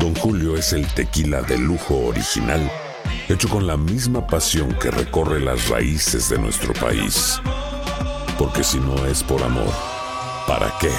Don Julio es el tequila de lujo original, hecho con la misma pasión que recorre las raíces de nuestro país. Porque si no es por amor, ¿para qué?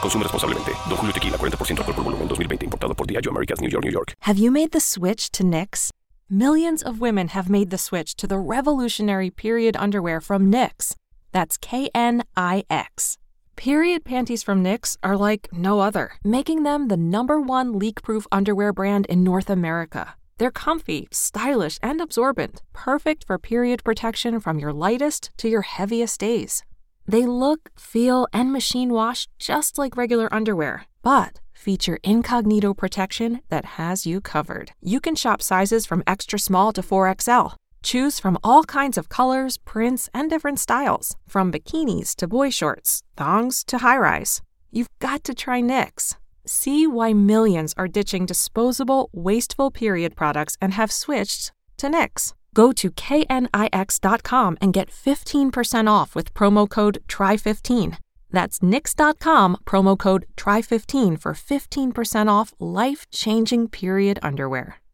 Consume responsablemente. Don Julio Tequila, 40% alcohol por volumen, 2020. Importado por Diageo Americas, New York, New York. Have you made the switch to NYX? Millions of women have made the switch to the revolutionary period underwear from NYX. That's K N I X. Period panties from NYX are like no other, making them the number one leak proof underwear brand in North America. They're comfy, stylish, and absorbent, perfect for period protection from your lightest to your heaviest days. They look, feel, and machine wash just like regular underwear, but feature incognito protection that has you covered. You can shop sizes from extra small to 4XL. Choose from all kinds of colors, prints, and different styles, from bikinis to boy shorts, thongs to high rise. You've got to try NYX. See why millions are ditching disposable, wasteful period products and have switched to NYX. Go to knix.com and get 15% off with promo code TRY15. That's nix.com, promo code TRY15 for 15% off life changing period underwear.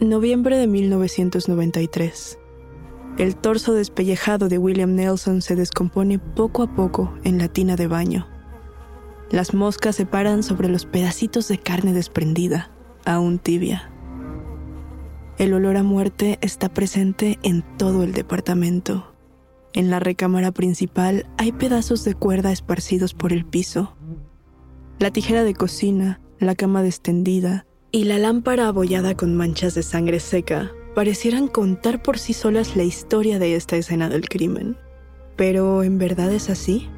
Noviembre de 1993. El torso despellejado de William Nelson se descompone poco a poco en la tina de baño. Las moscas se paran sobre los pedacitos de carne desprendida, aún tibia. El olor a muerte está presente en todo el departamento. En la recámara principal hay pedazos de cuerda esparcidos por el piso. La tijera de cocina, la cama extendida y la lámpara abollada con manchas de sangre seca parecieran contar por sí solas la historia de esta escena del crimen. Pero ¿en verdad es así?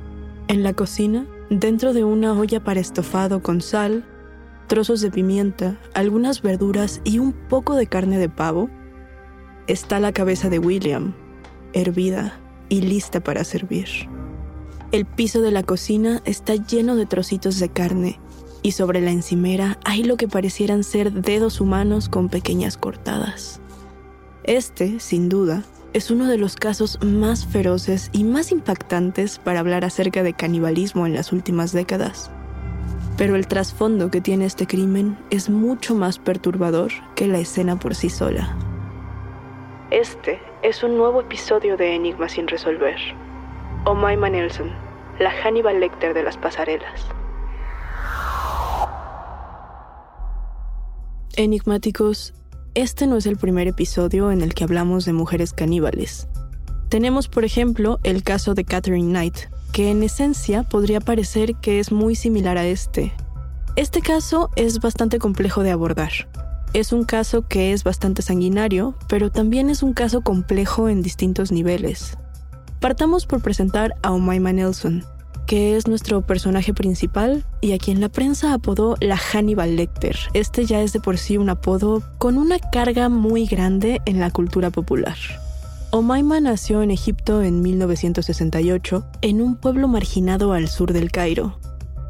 En la cocina, dentro de una olla para estofado con sal, trozos de pimienta, algunas verduras y un poco de carne de pavo, está la cabeza de William, hervida y lista para servir. El piso de la cocina está lleno de trocitos de carne y sobre la encimera hay lo que parecieran ser dedos humanos con pequeñas cortadas. Este, sin duda, es uno de los casos más feroces y más impactantes para hablar acerca de canibalismo en las últimas décadas. Pero el trasfondo que tiene este crimen es mucho más perturbador que la escena por sí sola. Este es un nuevo episodio de Enigma sin resolver. Omaima Nelson, la Hannibal Lecter de las pasarelas. Enigmáticos, este no es el primer episodio en el que hablamos de mujeres caníbales. Tenemos, por ejemplo, el caso de Catherine Knight, que en esencia podría parecer que es muy similar a este. Este caso es bastante complejo de abordar. Es un caso que es bastante sanguinario, pero también es un caso complejo en distintos niveles. Partamos por presentar a Omaima Nelson. Que es nuestro personaje principal y a quien la prensa apodó la Hannibal Lecter. Este ya es de por sí un apodo con una carga muy grande en la cultura popular. Omaima nació en Egipto en 1968, en un pueblo marginado al sur del Cairo.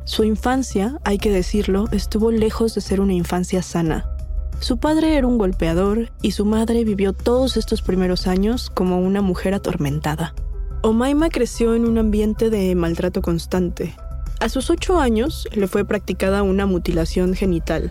Su infancia, hay que decirlo, estuvo lejos de ser una infancia sana. Su padre era un golpeador y su madre vivió todos estos primeros años como una mujer atormentada. Omaima creció en un ambiente de maltrato constante. A sus ocho años le fue practicada una mutilación genital.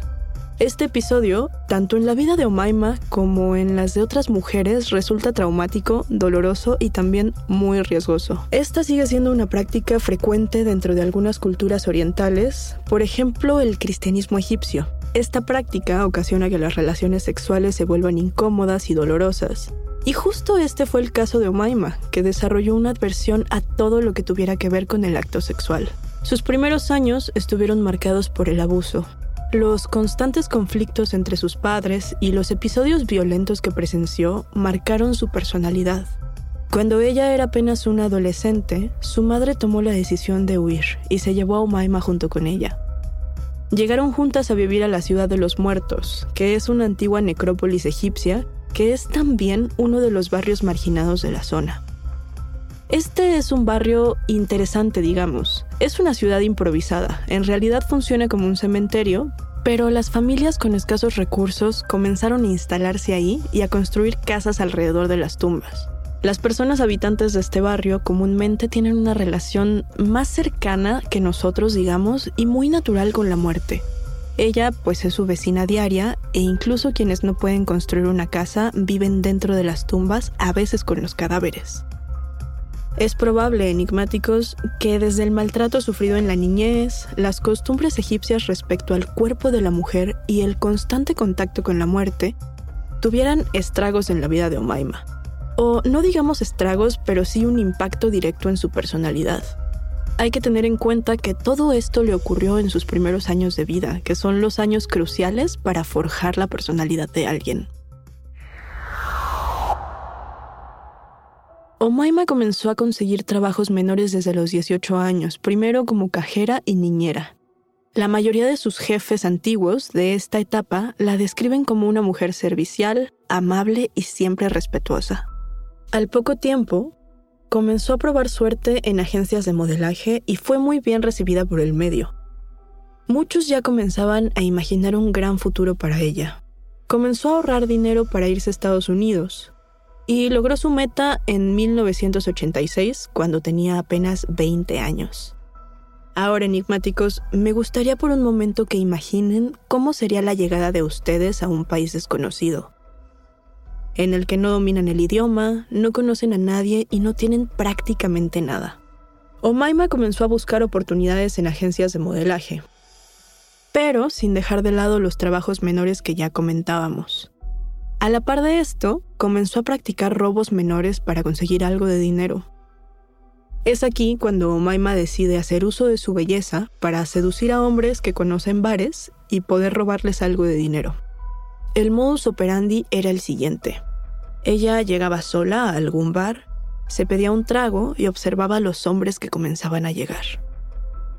Este episodio, tanto en la vida de Omaima como en las de otras mujeres, resulta traumático, doloroso y también muy riesgoso. Esta sigue siendo una práctica frecuente dentro de algunas culturas orientales, por ejemplo el cristianismo egipcio. Esta práctica ocasiona que las relaciones sexuales se vuelvan incómodas y dolorosas, y justo este fue el caso de Omaima, que desarrolló una adversión a todo lo que tuviera que ver con el acto sexual. Sus primeros años estuvieron marcados por el abuso. Los constantes conflictos entre sus padres y los episodios violentos que presenció marcaron su personalidad. Cuando ella era apenas una adolescente, su madre tomó la decisión de huir y se llevó a Omaima junto con ella. Llegaron juntas a vivir a la ciudad de los muertos, que es una antigua necrópolis egipcia que es también uno de los barrios marginados de la zona. Este es un barrio interesante, digamos. Es una ciudad improvisada. En realidad funciona como un cementerio, pero las familias con escasos recursos comenzaron a instalarse ahí y a construir casas alrededor de las tumbas. Las personas habitantes de este barrio comúnmente tienen una relación más cercana que nosotros, digamos, y muy natural con la muerte. Ella pues es su vecina diaria e incluso quienes no pueden construir una casa viven dentro de las tumbas, a veces con los cadáveres. Es probable, enigmáticos, que desde el maltrato sufrido en la niñez, las costumbres egipcias respecto al cuerpo de la mujer y el constante contacto con la muerte, tuvieran estragos en la vida de Omaima. O no digamos estragos, pero sí un impacto directo en su personalidad hay que tener en cuenta que todo esto le ocurrió en sus primeros años de vida, que son los años cruciales para forjar la personalidad de alguien. Omaima comenzó a conseguir trabajos menores desde los 18 años, primero como cajera y niñera. La mayoría de sus jefes antiguos de esta etapa la describen como una mujer servicial, amable y siempre respetuosa. Al poco tiempo, Comenzó a probar suerte en agencias de modelaje y fue muy bien recibida por el medio. Muchos ya comenzaban a imaginar un gran futuro para ella. Comenzó a ahorrar dinero para irse a Estados Unidos y logró su meta en 1986 cuando tenía apenas 20 años. Ahora, enigmáticos, me gustaría por un momento que imaginen cómo sería la llegada de ustedes a un país desconocido en el que no dominan el idioma, no conocen a nadie y no tienen prácticamente nada. Omaima comenzó a buscar oportunidades en agencias de modelaje, pero sin dejar de lado los trabajos menores que ya comentábamos. A la par de esto, comenzó a practicar robos menores para conseguir algo de dinero. Es aquí cuando Omaima decide hacer uso de su belleza para seducir a hombres que conocen bares y poder robarles algo de dinero. El modus operandi era el siguiente. Ella llegaba sola a algún bar, se pedía un trago y observaba a los hombres que comenzaban a llegar.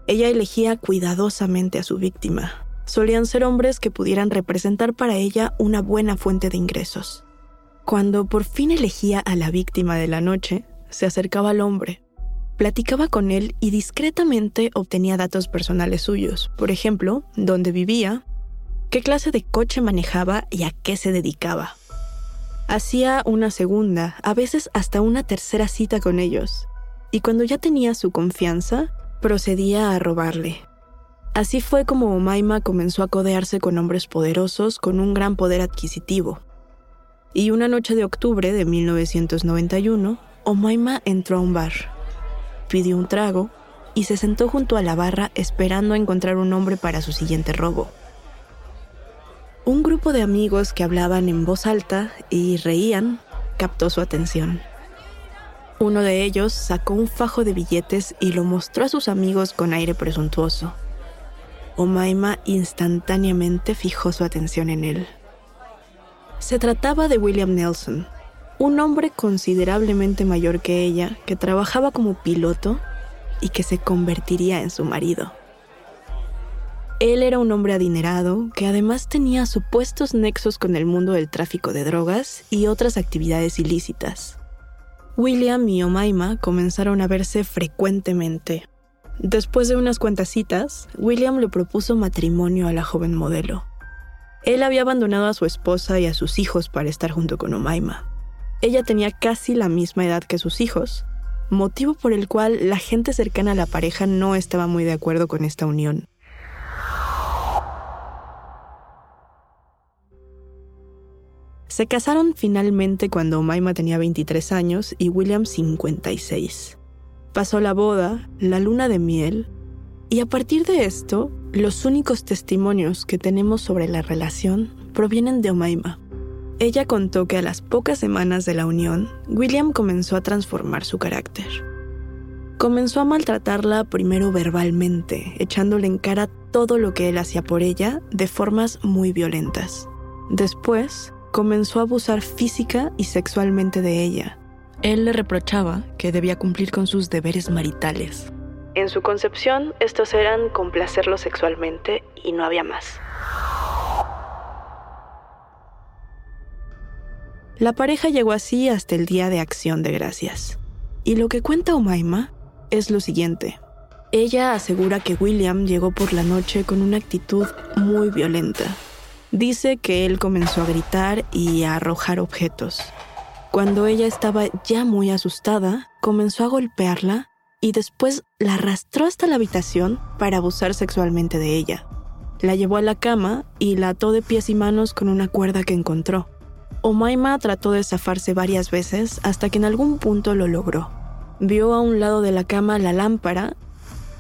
Ella elegía cuidadosamente a su víctima. Solían ser hombres que pudieran representar para ella una buena fuente de ingresos. Cuando por fin elegía a la víctima de la noche, se acercaba al hombre, platicaba con él y discretamente obtenía datos personales suyos, por ejemplo, dónde vivía, qué clase de coche manejaba y a qué se dedicaba. Hacía una segunda, a veces hasta una tercera cita con ellos, y cuando ya tenía su confianza, procedía a robarle. Así fue como Omaima comenzó a codearse con hombres poderosos con un gran poder adquisitivo. Y una noche de octubre de 1991, Omaima entró a un bar, pidió un trago y se sentó junto a la barra esperando encontrar un hombre para su siguiente robo un grupo de amigos que hablaban en voz alta y reían captó su atención. Uno de ellos sacó un fajo de billetes y lo mostró a sus amigos con aire presuntuoso. Omaima instantáneamente fijó su atención en él. Se trataba de William Nelson, un hombre considerablemente mayor que ella, que trabajaba como piloto y que se convertiría en su marido. Él era un hombre adinerado que además tenía supuestos nexos con el mundo del tráfico de drogas y otras actividades ilícitas. William y Omaima comenzaron a verse frecuentemente. Después de unas cuantas citas, William le propuso matrimonio a la joven modelo. Él había abandonado a su esposa y a sus hijos para estar junto con Omaima. Ella tenía casi la misma edad que sus hijos, motivo por el cual la gente cercana a la pareja no estaba muy de acuerdo con esta unión. Se casaron finalmente cuando Maima tenía 23 años y William 56. Pasó la boda, la luna de miel, y a partir de esto, los únicos testimonios que tenemos sobre la relación provienen de Omaima. Ella contó que a las pocas semanas de la unión, William comenzó a transformar su carácter. Comenzó a maltratarla primero verbalmente, echándole en cara todo lo que él hacía por ella de formas muy violentas. Después, comenzó a abusar física y sexualmente de ella. Él le reprochaba que debía cumplir con sus deberes maritales. En su concepción, estos eran complacerlo sexualmente y no había más. La pareja llegó así hasta el día de acción de gracias. Y lo que cuenta Omaima es lo siguiente. Ella asegura que William llegó por la noche con una actitud muy violenta Dice que él comenzó a gritar y a arrojar objetos. Cuando ella estaba ya muy asustada, comenzó a golpearla y después la arrastró hasta la habitación para abusar sexualmente de ella. La llevó a la cama y la ató de pies y manos con una cuerda que encontró. Omaima trató de zafarse varias veces hasta que en algún punto lo logró. Vio a un lado de la cama la lámpara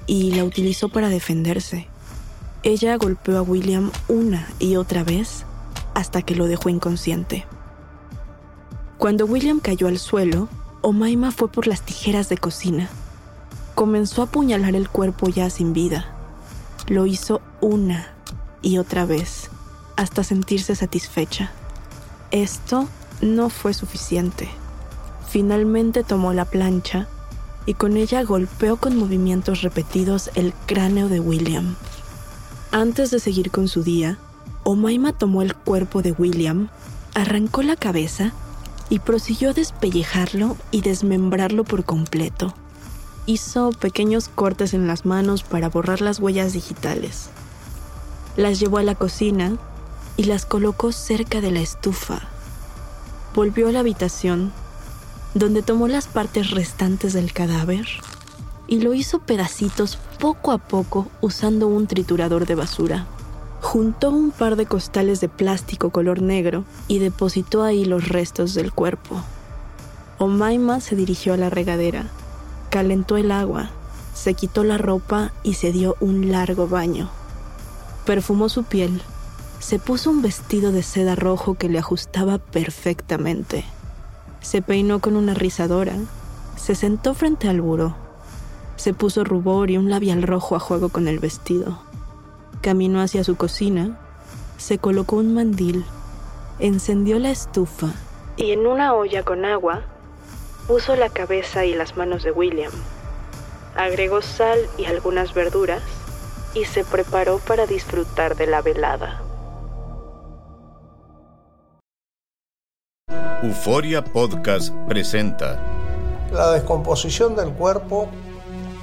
y la utilizó para defenderse. Ella golpeó a William una y otra vez hasta que lo dejó inconsciente. Cuando William cayó al suelo, Omaima fue por las tijeras de cocina. Comenzó a apuñalar el cuerpo ya sin vida. Lo hizo una y otra vez hasta sentirse satisfecha. Esto no fue suficiente. Finalmente tomó la plancha y con ella golpeó con movimientos repetidos el cráneo de William. Antes de seguir con su día, Omaima tomó el cuerpo de William, arrancó la cabeza y prosiguió a despellejarlo y desmembrarlo por completo. Hizo pequeños cortes en las manos para borrar las huellas digitales. Las llevó a la cocina y las colocó cerca de la estufa. Volvió a la habitación, donde tomó las partes restantes del cadáver y lo hizo pedacitos poco a poco usando un triturador de basura. Juntó un par de costales de plástico color negro y depositó ahí los restos del cuerpo. Omaima se dirigió a la regadera, calentó el agua, se quitó la ropa y se dio un largo baño. Perfumó su piel, se puso un vestido de seda rojo que le ajustaba perfectamente. Se peinó con una rizadora, se sentó frente al buró se puso rubor y un labial rojo a juego con el vestido. Caminó hacia su cocina, se colocó un mandil, encendió la estufa y en una olla con agua puso la cabeza y las manos de William. Agregó sal y algunas verduras y se preparó para disfrutar de la velada. Euforia Podcast presenta La descomposición del cuerpo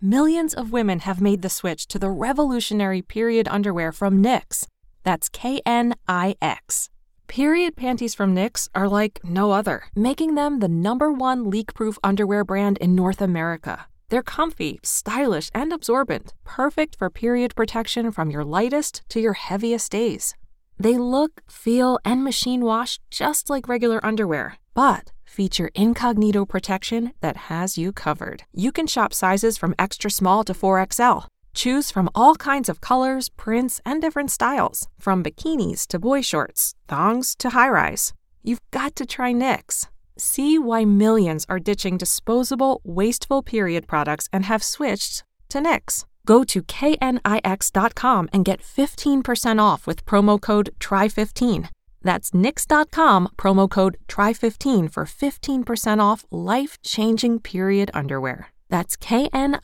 Millions of women have made the switch to the revolutionary period underwear from NYX. That's K N I X. Period panties from NYX are like no other, making them the number one leak proof underwear brand in North America. They're comfy, stylish, and absorbent, perfect for period protection from your lightest to your heaviest days. They look, feel, and machine wash just like regular underwear, but feature incognito protection that has you covered. You can shop sizes from extra small to 4XL. Choose from all kinds of colors, prints, and different styles, from bikinis to boy shorts, thongs to high rise. You've got to try NYX. See why millions are ditching disposable, wasteful period products and have switched to NYX. Go to knix.com and get 15% off with promo code TRY15. That's nix.com, promo code TRY15 for 15% off life changing period underwear. That's knix.com.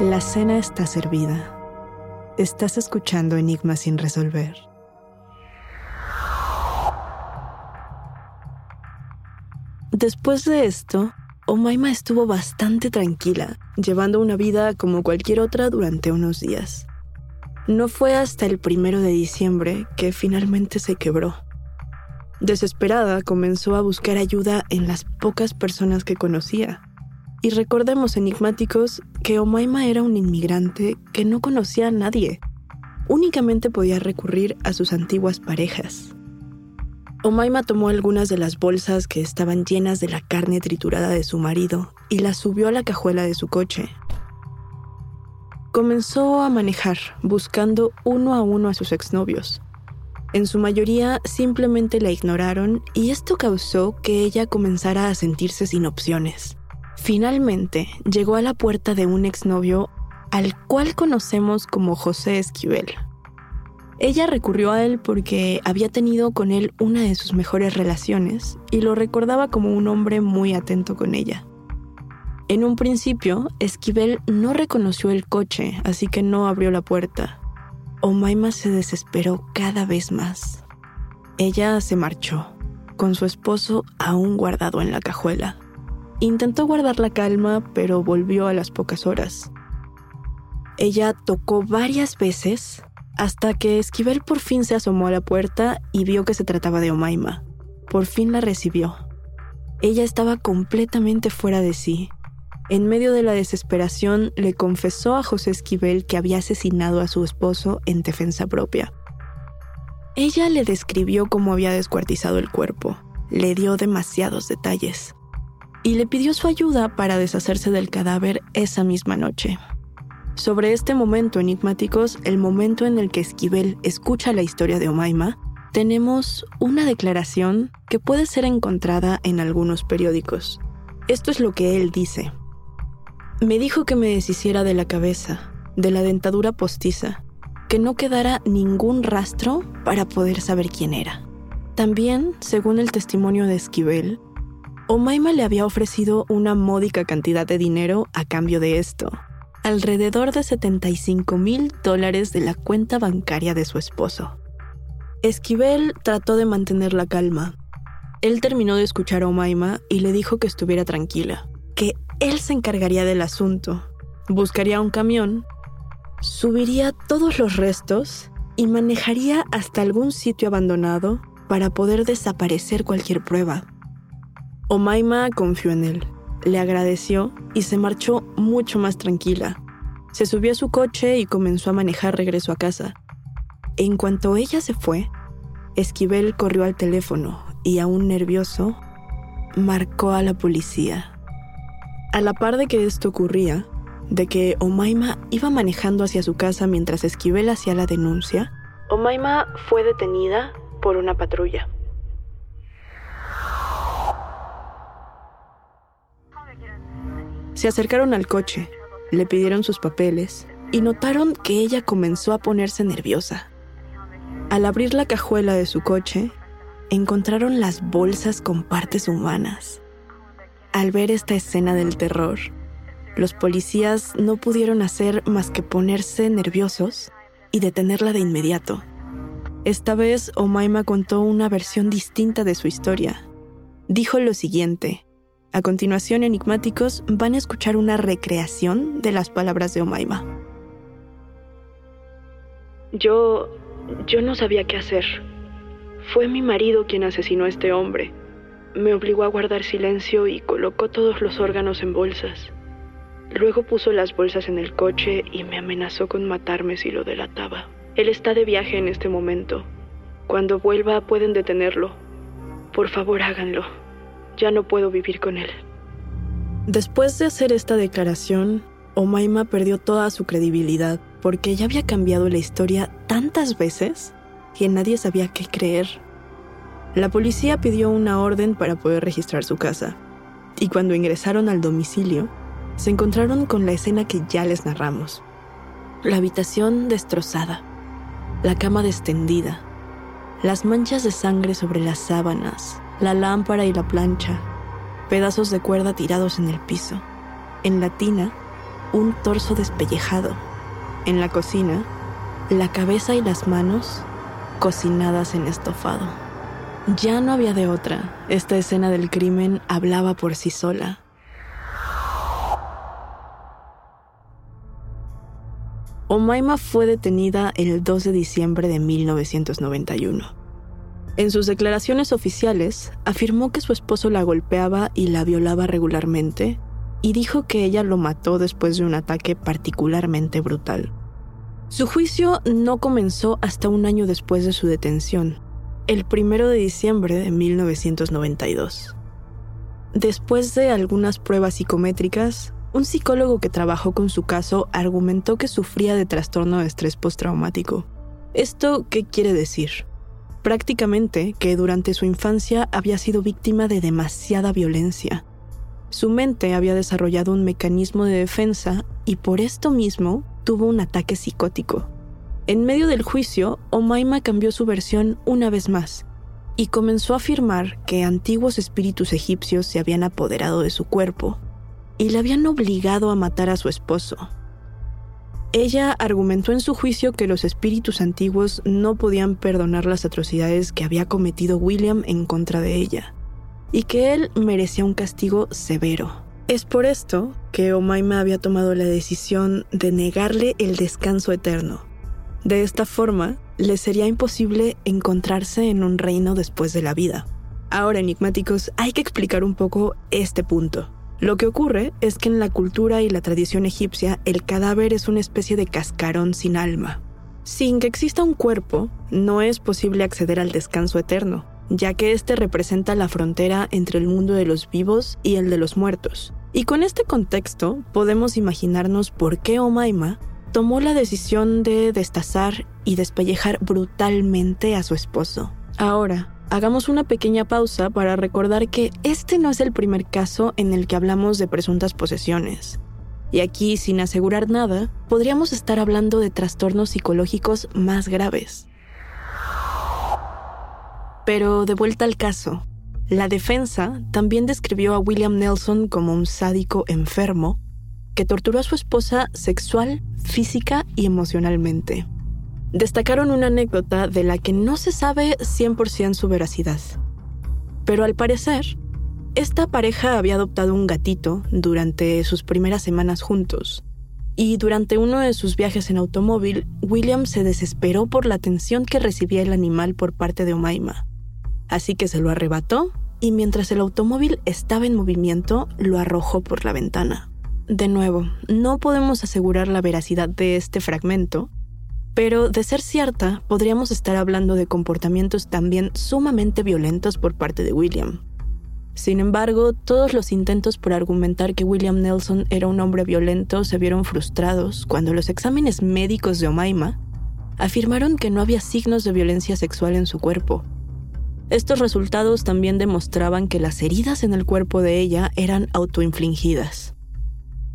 La cena está servida. Estás escuchando Enigmas sin resolver. Después de esto, Omaima estuvo bastante tranquila, llevando una vida como cualquier otra durante unos días. No fue hasta el primero de diciembre que finalmente se quebró. Desesperada, comenzó a buscar ayuda en las pocas personas que conocía. Y recordemos, enigmáticos, que Omaima era un inmigrante que no conocía a nadie. Únicamente podía recurrir a sus antiguas parejas. Omaima tomó algunas de las bolsas que estaban llenas de la carne triturada de su marido y las subió a la cajuela de su coche. Comenzó a manejar, buscando uno a uno a sus exnovios. En su mayoría simplemente la ignoraron y esto causó que ella comenzara a sentirse sin opciones. Finalmente llegó a la puerta de un exnovio al cual conocemos como José Esquivel. Ella recurrió a él porque había tenido con él una de sus mejores relaciones y lo recordaba como un hombre muy atento con ella. En un principio, Esquivel no reconoció el coche, así que no abrió la puerta. Omaima se desesperó cada vez más. Ella se marchó, con su esposo aún guardado en la cajuela. Intentó guardar la calma, pero volvió a las pocas horas. Ella tocó varias veces hasta que Esquivel por fin se asomó a la puerta y vio que se trataba de Omaima. Por fin la recibió. Ella estaba completamente fuera de sí. En medio de la desesperación, le confesó a José Esquivel que había asesinado a su esposo en defensa propia. Ella le describió cómo había descuartizado el cuerpo, le dio demasiados detalles y le pidió su ayuda para deshacerse del cadáver esa misma noche. Sobre este momento enigmáticos, el momento en el que Esquivel escucha la historia de Omaima, tenemos una declaración que puede ser encontrada en algunos periódicos. Esto es lo que él dice. Me dijo que me deshiciera de la cabeza, de la dentadura postiza, que no quedara ningún rastro para poder saber quién era. También, según el testimonio de Esquivel, Omaima le había ofrecido una módica cantidad de dinero a cambio de esto, alrededor de 75 mil dólares de la cuenta bancaria de su esposo. Esquivel trató de mantener la calma. Él terminó de escuchar a Omaima y le dijo que estuviera tranquila, que él se encargaría del asunto, buscaría un camión, subiría todos los restos y manejaría hasta algún sitio abandonado para poder desaparecer cualquier prueba. Omaima confió en él le agradeció y se marchó mucho más tranquila. Se subió a su coche y comenzó a manejar regreso a casa. En cuanto ella se fue, Esquivel corrió al teléfono y, aún nervioso, marcó a la policía. A la par de que esto ocurría, de que Omaima iba manejando hacia su casa mientras Esquivel hacía la denuncia, Omaima fue detenida por una patrulla. Se acercaron al coche, le pidieron sus papeles y notaron que ella comenzó a ponerse nerviosa. Al abrir la cajuela de su coche, encontraron las bolsas con partes humanas. Al ver esta escena del terror, los policías no pudieron hacer más que ponerse nerviosos y detenerla de inmediato. Esta vez Omaima contó una versión distinta de su historia. Dijo lo siguiente, A continuación, enigmáticos van a escuchar una recreación de las palabras de Omaima. Yo... yo no sabía qué hacer. Fue mi marido quien asesinó a este hombre. Me obligó a guardar silencio y colocó todos los órganos en bolsas. Luego puso las bolsas en el coche y me amenazó con matarme si lo delataba. Él está de viaje en este momento. Cuando vuelva pueden detenerlo. Por favor háganlo. Ya no puedo vivir con él. Después de hacer esta declaración, Omaima perdió toda su credibilidad porque ya había cambiado la historia tantas veces que nadie sabía qué creer. La policía pidió una orden para poder registrar su casa, y cuando ingresaron al domicilio, se encontraron con la escena que ya les narramos. La habitación destrozada, la cama destendida, las manchas de sangre sobre las sábanas, la lámpara y la plancha, pedazos de cuerda tirados en el piso. En la tina, un torso despellejado. En la cocina, la cabeza y las manos cocinadas en estofado. Ya no había de otra. Esta escena del crimen hablaba por sí sola. Omaima fue detenida el 2 de diciembre de 1991. En sus declaraciones oficiales, afirmó que su esposo la golpeaba y la violaba regularmente y dijo que ella lo mató después de un ataque particularmente brutal. Su juicio no comenzó hasta un año después de su detención, el 1 de diciembre de 1992. Después de algunas pruebas psicométricas, un psicólogo que trabajó con su caso argumentó que sufría de trastorno de estrés postraumático. ¿Esto qué quiere decir? Prácticamente que durante su infancia había sido víctima de demasiada violencia. Su mente había desarrollado un mecanismo de defensa y por esto mismo tuvo un ataque psicótico. En medio del juicio, Omaima cambió su versión una vez más y comenzó a afirmar que antiguos espíritus egipcios se habían apoderado de su cuerpo y le habían obligado a matar a su esposo. Ella argumentó en su juicio que los espíritus antiguos no podían perdonar las atrocidades que había cometido William en contra de ella, y que él merecía un castigo severo. Es por esto que Omaima había tomado la decisión de negarle el descanso eterno. De esta forma, le sería imposible encontrarse en un reino después de la vida. Ahora, enigmáticos, hay que explicar un poco este punto. Lo que ocurre es que en la cultura y la tradición egipcia el cadáver es una especie de cascarón sin alma. Sin que exista un cuerpo, no es posible acceder al descanso eterno, ya que este representa la frontera entre el mundo de los vivos y el de los muertos. Y con este contexto podemos imaginarnos por qué Omaima tomó la decisión de destazar y despellejar brutalmente a su esposo. Ahora, hagamos una pequeña pausa para recordar que este no es el primer caso en el que hablamos de presuntas posesiones. Y aquí, sin asegurar nada, podríamos estar hablando de trastornos psicológicos más graves. Pero de vuelta al caso, la defensa también describió a William Nelson como un sádico enfermo que torturó a su esposa sexual, física y emocionalmente destacaron una anécdota de la que no se sabe 100% su veracidad. Pero al parecer, esta pareja había adoptado un gatito durante sus primeras semanas juntos. Y durante uno de sus viajes en automóvil, William se desesperó por la atención que recibía el animal por parte de Omaima. Así que se lo arrebató y mientras el automóvil estaba en movimiento, lo arrojó por la ventana. De nuevo, no podemos asegurar la veracidad de este fragmento, pero de ser cierta, podríamos estar hablando de comportamientos también sumamente violentos por parte de William. Sin embargo, todos los intentos por argumentar que William Nelson era un hombre violento se vieron frustrados cuando los exámenes médicos de Omaima afirmaron que no había signos de violencia sexual en su cuerpo. Estos resultados también demostraban que las heridas en el cuerpo de ella eran autoinfligidas.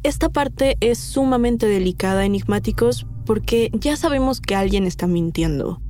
Esta parte es sumamente delicada, enigmáticos, porque ya sabemos que alguien está mintiendo.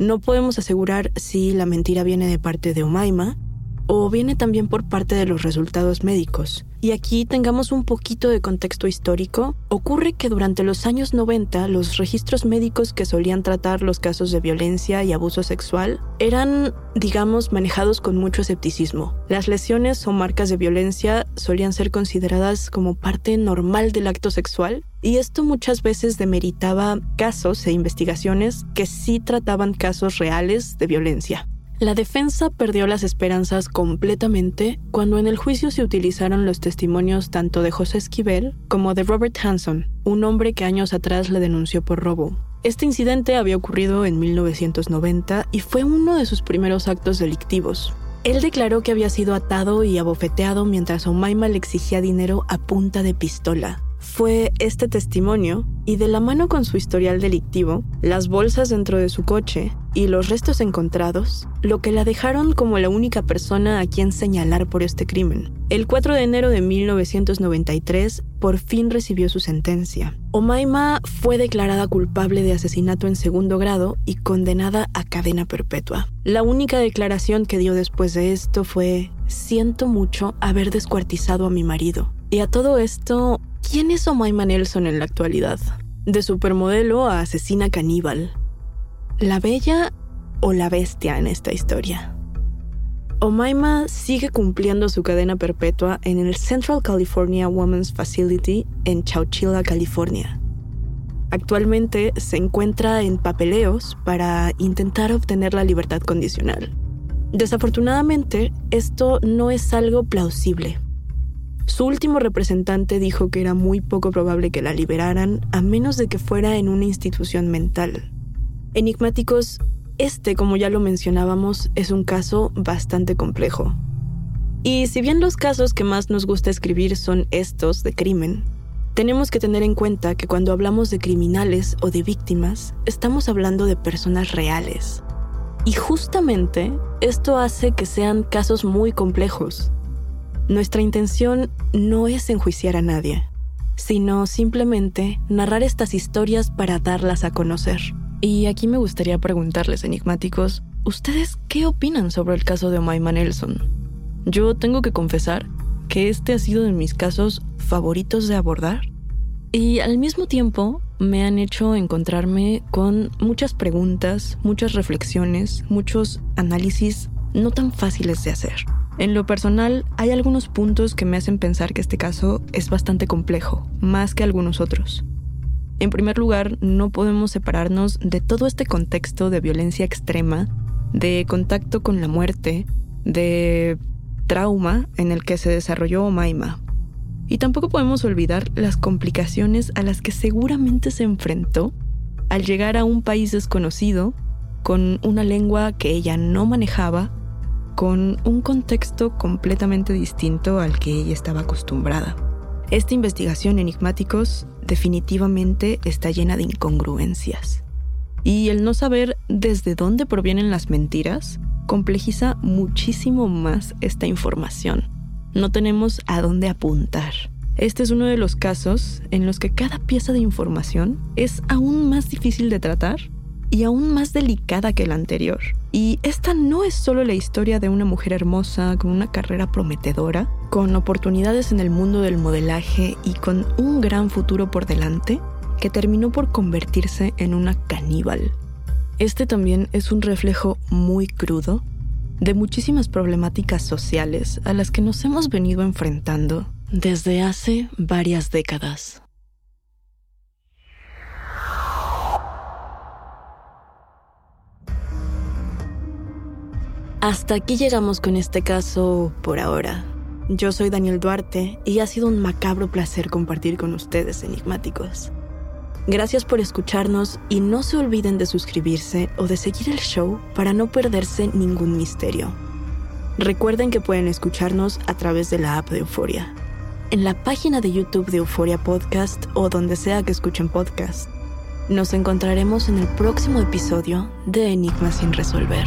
No podemos asegurar si la mentira viene de parte de Omaima o viene también por parte de los resultados médicos. Y aquí tengamos un poquito de contexto histórico. Ocurre que durante los años 90 los registros médicos que solían tratar los casos de violencia y abuso sexual eran, digamos, manejados con mucho escepticismo. Las lesiones o marcas de violencia solían ser consideradas como parte normal del acto sexual y esto muchas veces demeritaba casos e investigaciones que sí trataban casos reales de violencia. La defensa perdió las esperanzas completamente cuando en el juicio se utilizaron los testimonios tanto de José Esquivel como de Robert Hanson, un hombre que años atrás le denunció por robo. Este incidente había ocurrido en 1990 y fue uno de sus primeros actos delictivos. Él declaró que había sido atado y abofeteado mientras Omaima le exigía dinero a punta de pistola, fue este testimonio y de la mano con su historial delictivo, las bolsas dentro de su coche y los restos encontrados, lo que la dejaron como la única persona a quien señalar por este crimen. El 4 de enero de 1993 por fin recibió su sentencia. Omaima fue declarada culpable de asesinato en segundo grado y condenada a cadena perpetua. La única declaración que dio después de esto fue, siento mucho haber descuartizado a mi marido. Y a todo esto, ¿Quién es Omaima Nelson en la actualidad? De supermodelo a asesina caníbal. ¿La bella o la bestia en esta historia? Omaima sigue cumpliendo su cadena perpetua en el Central California Women's Facility en Chowchilla, California. Actualmente se encuentra en papeleos para intentar obtener la libertad condicional. Desafortunadamente, esto no es algo plausible, su último representante dijo que era muy poco probable que la liberaran a menos de que fuera en una institución mental. Enigmáticos, este, como ya lo mencionábamos, es un caso bastante complejo. Y si bien los casos que más nos gusta escribir son estos de crimen, tenemos que tener en cuenta que cuando hablamos de criminales o de víctimas, estamos hablando de personas reales. Y justamente esto hace que sean casos muy complejos, nuestra intención no es enjuiciar a nadie, sino simplemente narrar estas historias para darlas a conocer. Y aquí me gustaría preguntarles, enigmáticos, ¿ustedes qué opinan sobre el caso de Omaima Nelson? Yo tengo que confesar que este ha sido de mis casos favoritos de abordar. Y al mismo tiempo me han hecho encontrarme con muchas preguntas, muchas reflexiones, muchos análisis no tan fáciles de hacer. En lo personal, hay algunos puntos que me hacen pensar que este caso es bastante complejo, más que algunos otros. En primer lugar, no podemos separarnos de todo este contexto de violencia extrema, de contacto con la muerte, de trauma en el que se desarrolló Omaima. Y tampoco podemos olvidar las complicaciones a las que seguramente se enfrentó al llegar a un país desconocido, con una lengua que ella no manejaba con un contexto completamente distinto al que ella estaba acostumbrada. Esta investigación enigmáticos definitivamente está llena de incongruencias. Y el no saber desde dónde provienen las mentiras complejiza muchísimo más esta información. No tenemos a dónde apuntar. Este es uno de los casos en los que cada pieza de información es aún más difícil de tratar y aún más delicada que la anterior. Y esta no es solo la historia de una mujer hermosa con una carrera prometedora, con oportunidades en el mundo del modelaje y con un gran futuro por delante, que terminó por convertirse en una caníbal. Este también es un reflejo muy crudo de muchísimas problemáticas sociales a las que nos hemos venido enfrentando desde hace varias décadas. Hasta aquí llegamos con este caso por ahora. Yo soy Daniel Duarte y ha sido un macabro placer compartir con ustedes, enigmáticos. Gracias por escucharnos y no se olviden de suscribirse o de seguir el show para no perderse ningún misterio. Recuerden que pueden escucharnos a través de la app de Euforia, en la página de YouTube de Euforia Podcast o donde sea que escuchen podcast. Nos encontraremos en el próximo episodio de Enigmas sin resolver.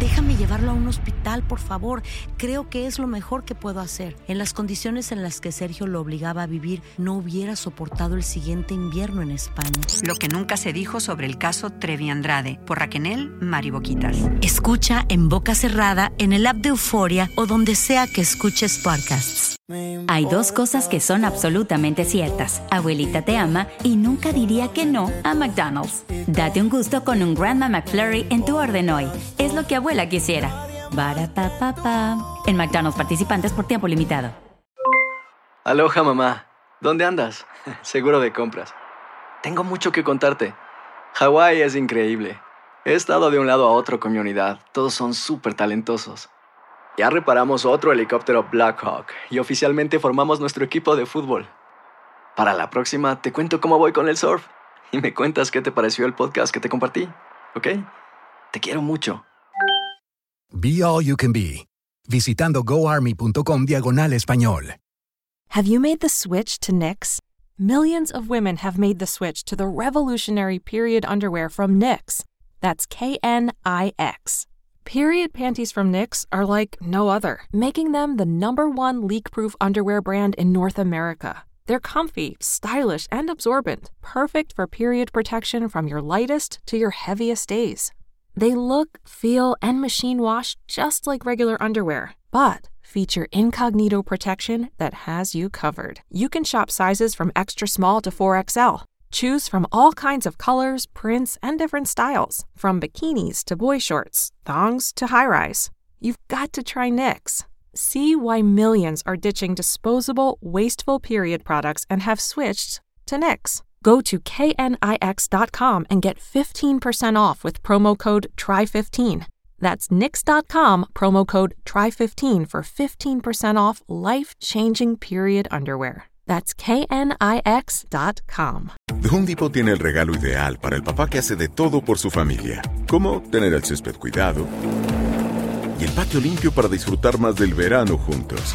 Déjame llevarlo a un hospital, por favor. Creo que es lo mejor que puedo hacer. En las condiciones en las que Sergio lo obligaba a vivir, no hubiera soportado el siguiente invierno en España. Lo que nunca se dijo sobre el caso Trevi Andrade, por Raquenel Mariboquitas. Escucha en boca cerrada, en el app de Euforia o donde sea que escuches podcasts. Hay dos cosas que son absolutamente ciertas. Abuelita te ama y nunca diría que no a McDonald's. Date un gusto con un Grandma McFlurry en tu orden hoy. Es lo que abuela quisiera. pa En McDonald's participantes por tiempo limitado. Aloha mamá. ¿Dónde andas? Seguro de compras. Tengo mucho que contarte. Hawái es increíble. He estado de un lado a otro con mi unidad. Todos son súper talentosos. Ya reparamos otro helicóptero Blackhawk y oficialmente formamos nuestro equipo de fútbol. Para la próxima te cuento cómo voy con el surf y me cuentas qué te pareció el podcast que te compartí, ¿ok? Te quiero mucho. Be All You Can Be, visitando goarmy.com diagonal español. Have you made the switch to Knix? Millions of women have made the switch to the revolutionary period underwear from Knix. That's K N I X. Period panties from Knix are like no other, making them the number one leak proof underwear brand in North America. They're comfy, stylish, and absorbent, perfect for period protection from your lightest to your heaviest days. They look, feel, and machine wash just like regular underwear, but feature incognito protection that has you covered. You can shop sizes from extra small to 4XL Choose from all kinds of colors, prints, and different styles, from bikinis to boy shorts, thongs to high rise. You've got to try Knix. See why millions are ditching disposable, wasteful period products and have switched to Knix. Go to knix.com and get 15% off with promo code TRY15. That's Knix.com, promo code TRY15 for 15% off life changing period underwear. That's knix.com. The Home Depot tiene el regalo ideal para el papá que hace de todo por su familia, como tener el césped cuidado y el patio limpio para disfrutar más del verano juntos.